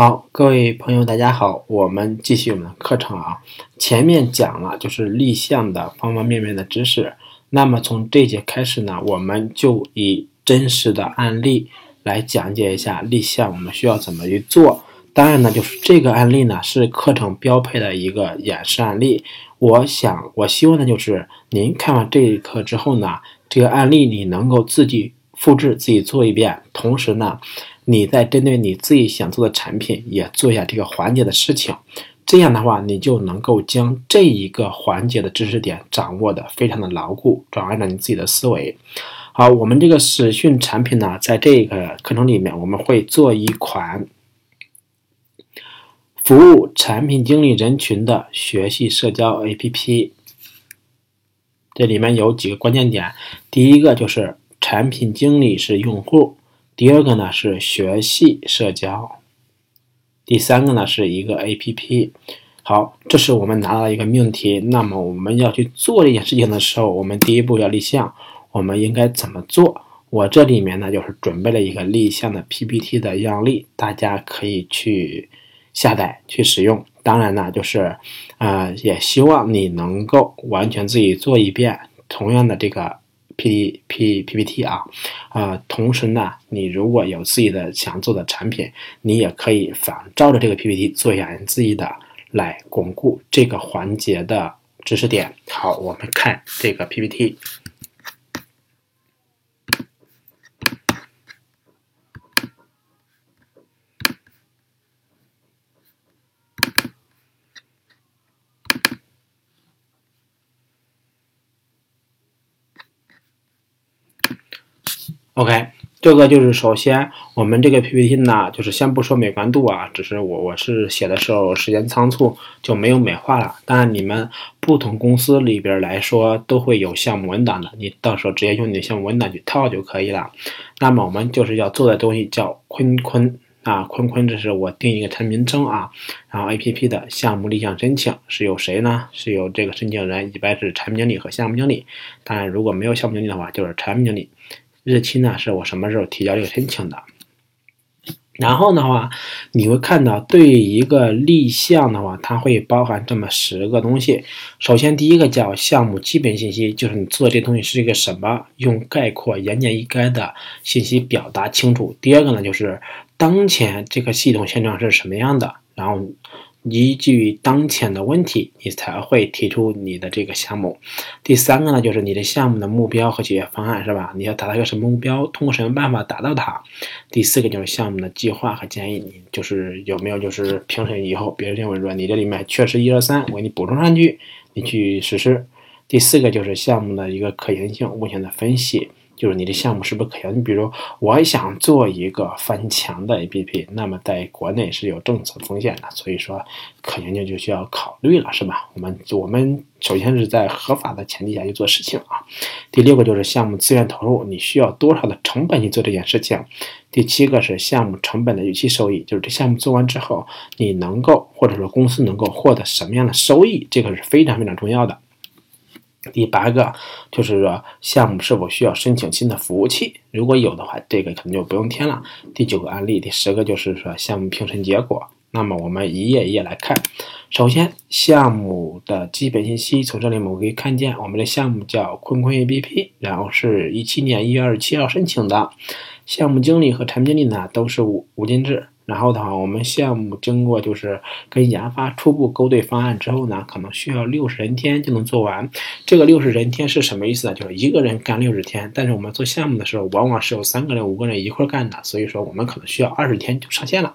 好，各位朋友，大家好，我们继续我们的课程啊。前面讲了就是立项的方方面面的知识，那么从这节开始呢，我们就以真实的案例来讲解一下立项我们需要怎么去做。当然呢，就是这个案例呢是课程标配的一个演示案例。我想，我希望呢就是您看完这一课之后呢，这个案例你能够自己复制，自己做一遍，同时呢。你在针对你自己想做的产品，也做一下这个环节的事情，这样的话，你就能够将这一个环节的知识点掌握的非常的牢固，转换成你自己的思维。好，我们这个实训产品呢，在这个课程里面，我们会做一款服务产品经理人群的学习社交 APP。这里面有几个关键点，第一个就是产品经理是用户。第二个呢是学习社交，第三个呢是一个 A P P。好，这是我们拿到一个命题。那么我们要去做这件事情的时候，我们第一步要立项，我们应该怎么做？我这里面呢就是准备了一个立项的 P P T 的样例，大家可以去下载去使用。当然呢，就是呃，也希望你能够完全自己做一遍同样的这个。P P P P T 啊，啊，同时呢，你如果有自己的想做的产品，你也可以仿照着这个 P P T 做一下你自己的，来巩固这个环节的知识点。好，我们看这个 P P T。OK，这个就是首先我们这个 PPT 呢，就是先不说美观度啊，只是我我是写的时候时间仓促就没有美化了。当然你们不同公司里边来说都会有项目文档的，你到时候直接用你的项目文档去套就可以了。那么我们就是要做的东西叫坤坤啊，坤坤这是我定一个产品名称啊，然后 APP 的项目立项申请是有谁呢？是有这个申请人，一般是产品经理和项目经理。当然如果没有项目经理的话，就是产品经理。日期呢是我什么时候提交这个申请的？然后的话，你会看到对一个立项的话，它会包含这么十个东西。首先，第一个叫项目基本信息，就是你做这东西是一个什么，用概括、言简意赅的信息表达清楚。第二个呢，就是当前这个系统现状是什么样的，然后。依据当前的问题，你才会提出你的这个项目。第三个呢，就是你的项目的目标和解决方案，是吧？你要达到一个什么目标，通过什么办法达到它？第四个就是项目的计划和建议，你就是有没有就是评审以后，别人认为说你这里面缺失一二三，我给你补充上去，你去实施。第四个就是项目的一个可行性目前的分析。就是你的项目是不是可行？你比如我想做一个翻墙的 APP，那么在国内是有政策风险的，所以说可行性就需要考虑了，是吧？我们我们首先是在合法的前提下去做事情啊。第六个就是项目资源投入，你需要多少的成本去做这件事情？第七个是项目成本的预期收益，就是这项目做完之后，你能够或者说公司能够获得什么样的收益？这个是非常非常重要的。第八个就是说，项目是否需要申请新的服务器？如果有的话，这个可能就不用填了。第九个案例，第十个就是说项目评审结果。那么我们一页一页来看。首先，项目的基本信息，从这里我们可以看见，我们的项目叫坤坤 APP，然后是一七年一月二十七号申请的。项目经理和产品经理呢都是五五金制。然后的话，我们项目经过就是跟研发初步勾兑方案之后呢，可能需要六十人天就能做完。这个六十人天是什么意思呢？就是一个人干六十天。但是我们做项目的时候，往往是有三个人、五个人一块干的，所以说我们可能需要二十天就上线了。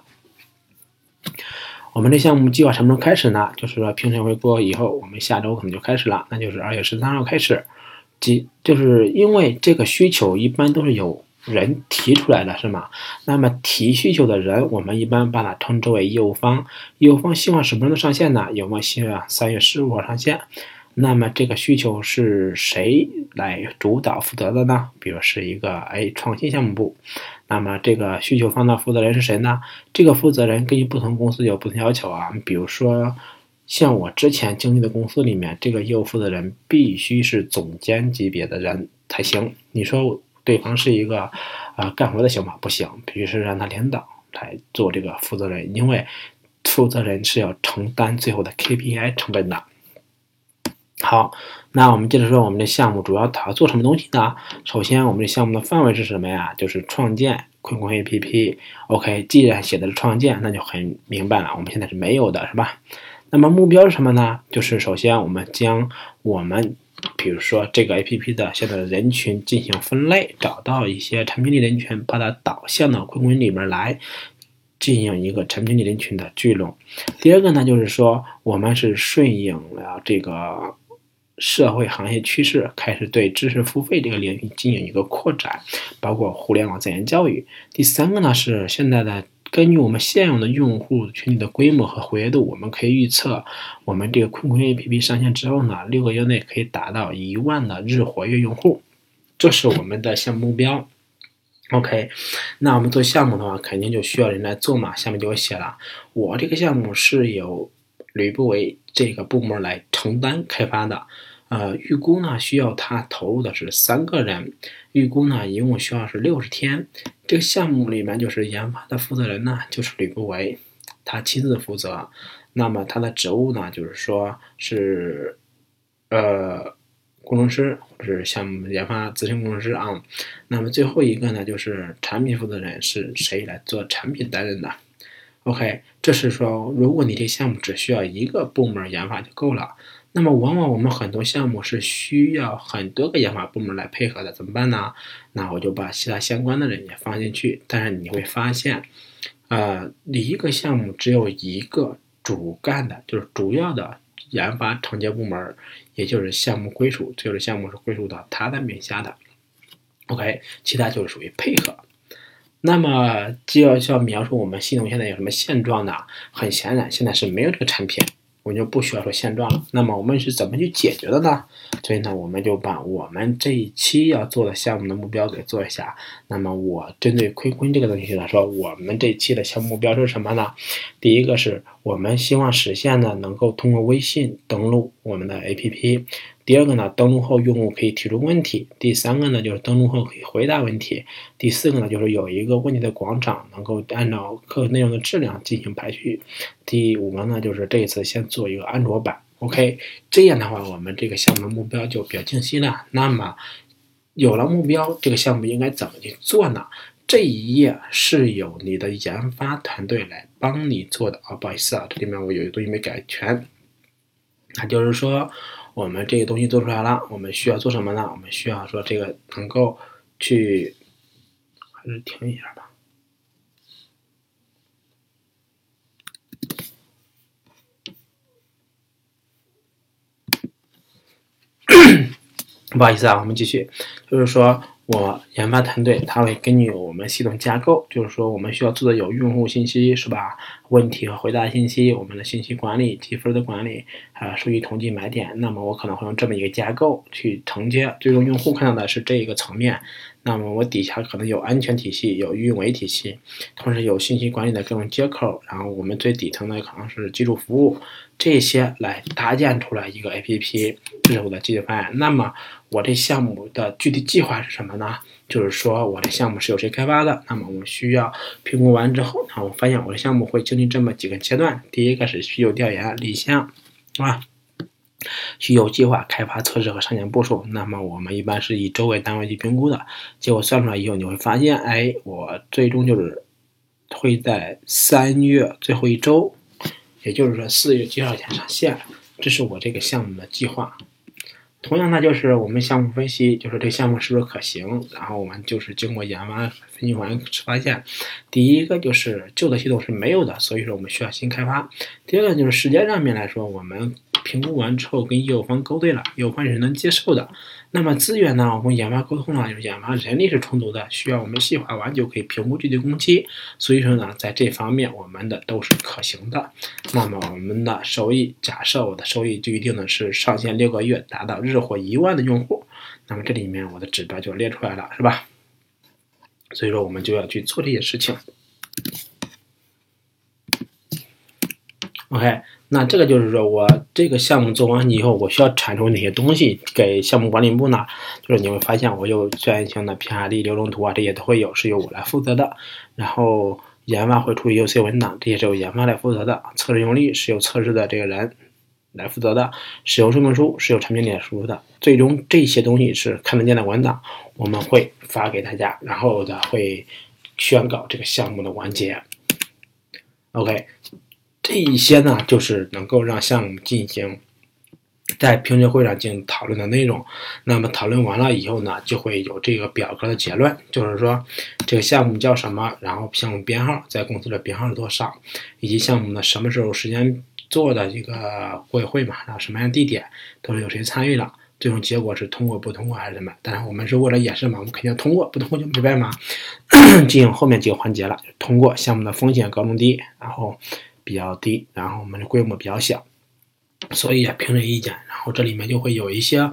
我们的项目计划什么时候开始呢？就是说评审会过以后，我们下周可能就开始了，那就是二月十三号开始。即就是因为这个需求一般都是有。人提出来的是吗？那么提需求的人，我们一般把它称之为业务方。业务方希望什么时候上线呢？有没有希望三月十五号上线？那么这个需求是谁来主导负责的呢？比如是一个哎创新项目部。那么这个需求方的负责人是谁呢？这个负责人根据不同公司有不同要求啊。比如说像我之前经历的公司里面，这个业务负责人必须是总监级别的人才行。你说？对方是一个，啊，干活的行吗？不行，必须是让他领导，来做这个负责人，因为负责人是要承担最后的 KPI 成本的。好，那我们接着说，我们的项目主要它做什么东西呢？首先，我们的项目的范围是什么呀？就是创建坤坤 APP。OK，既然写的是创建，那就很明白了，我们现在是没有的，是吧？那么目标是什么呢？就是首先我们将我们，比如说这个 APP 的现在的人群进行分类，找到一些产品力人群，把它导向到坤坤里面来，进行一个产品力人群的聚拢。第二个呢，就是说我们是顺应了这个。社会行业趋势开始对知识付费这个领域进行一个扩展，包括互联网在线教育。第三个呢是现在的根据我们现有的用户群体的规模和活跃度，我们可以预测，我们这个坤坤 APP 上线之后呢，六个月内可以达到一万的日活跃用户，这是我们的项目目标。OK，那我们做项目的话，肯定就需要人来做嘛。下面就会写了，我这个项目是由吕不韦这个部门来承担开发的，呃，预估呢需要他投入的是三个人，预估呢一共需要是六十天。这个项目里面就是研发的负责人呢就是吕不韦，他亲自负责。那么他的职务呢就是说是呃工程师或者是项目研发咨询工程师啊。那么最后一个呢就是产品负责人是谁来做产品担任的？OK，这是说，如果你这项目只需要一个部门研发就够了，那么往往我们很多项目是需要很多个研发部门来配合的，怎么办呢？那我就把其他相关的人也放进去。但是你会发现，呃，你一个项目只有一个主干的，就是主要的研发承接部门，也就是项目归属，就是项目是归属到他的名下的。OK，其他就是属于配合。那么就要需要描述我们系统现在有什么现状呢？很显然，现在是没有这个产品，我就不需要说现状了。那么我们是怎么去解决的呢？所以呢，我们就把我们这一期要做的项目的目标给做一下。那么我针对坤坤这个东西来说，我们这一期的项目目标是什么呢？第一个是我们希望实现呢，能够通过微信登录我们的 APP。第二个呢，登录后用户可以提出问题；第三个呢，就是登录后可以回答问题；第四个呢，就是有一个问题的广场，能够按照课内容的质量进行排序；第五个呢，就是这一次先做一个安卓版。OK，这样的话，我们这个项目的目标就比较清晰了。那么有了目标，这个项目应该怎么去做呢？这一页是由你的研发团队来帮你做的啊，不好意思啊，这里面我有一个东西没改全，那就是说。我们这个东西做出来了，我们需要做什么呢？我们需要说这个能够去，还是停一下吧。不好意思啊，我们继续，就是说。我研发团队，他会根据我们系统架构，就是说我们需要做的有用户信息是吧？问题和回答信息，我们的信息管理、积分的管理，还有数据统计、买点。那么我可能会用这么一个架构去承接，最终用户看到的是这一个层面。那么我底下可能有安全体系，有运维体系，同时有信息管理的各种接口，然后我们最底层的可能是基础服务，这些来搭建出来一个 APP，这是我的解决方案。那么。我这项目的具体计划是什么呢？就是说，我的项目是由谁开发的？那么我们需要评估完之后，啊，我发现我的项目会经历这么几个阶段。第一个是需求调研、立项，啊，需求计划、开发、测试和上线部署。那么我们一般是以周为单位去评估的。结果算出来以后，你会发现，哎，我最终就是会在三月最后一周，也就是说四月几号前上线。这是我这个项目的计划。同样呢，就是我们项目分析，就是这项目是不是可行，然后我们就是经过研发分析完发现，第一个就是旧的系统是没有的，所以说我们需要新开发。第二个就是时间上面来说，我们。评估完之后，跟业务方勾兑了，业务方是能接受的。那么资源呢？我们研发沟通了，就是研发人力是充足的，需要我们细化完就可以评估具体工期。所以说呢，在这方面我们的都是可行的。那么我们的收益，假设我的收益就一定的是上线六个月达到日活一万的用户，那么这里面我的指标就列出来了，是吧？所以说我们就要去做这些事情。OK。那这个就是说我这个项目做完以后，我需要产出哪些东西给项目管理部呢？就是你会发现，我有专业性的 PRD 流程图啊，这些都会有，是由我来负责的。然后研发会出 UC 文档，这些是由研发来负责的。测试用例是由测试的这个人来负责的。使用说明书是由产品点输入的。最终这些东西是看得见的文档，我们会发给大家，然后呢会宣告这个项目的完结。OK，这一些呢就是能够让项目进行。在评审会上进行讨论的内容，那么讨论完了以后呢，就会有这个表格的结论，就是说这个项目叫什么，然后项目编号在公司的编号是多少，以及项目呢什么时候时间做的这个会会嘛，然后什么样的地点都是有谁参与了，最终结果是通过不通过还是什么？但是我们是为了演示嘛，我们肯定通过，不通过就没办法 进行后面几个环节了。通过项目的风险高中低，然后比较低，然后我们的规模比较小。所以啊，评审意见，然后这里面就会有一些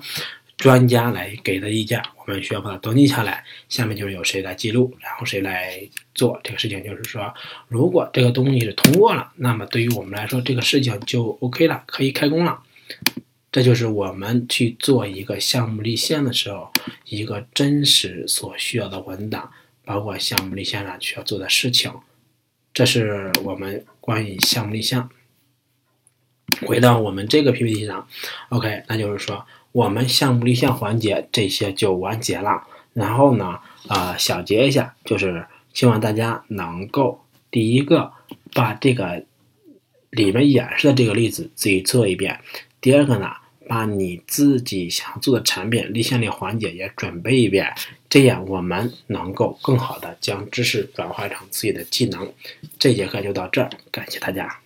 专家来给的意见，我们需要把它登记下来。下面就是由谁来记录，然后谁来做这个事情。就是说，如果这个东西是通过了，那么对于我们来说，这个事情就 OK 了，可以开工了。这就是我们去做一个项目立项的时候，一个真实所需要的文档，包括项目立项上需要做的事情。这是我们关于项目立项。回到我们这个 PPT 上，OK，那就是说我们项目立项环节这些就完结了。然后呢，啊，小结一下，就是希望大家能够第一个把这个里面演示的这个例子自己做一遍。第二个呢，把你自己想做的产品立项的环节也准备一遍，这样我们能够更好的将知识转化成自己的技能。这节课就到这儿，感谢大家。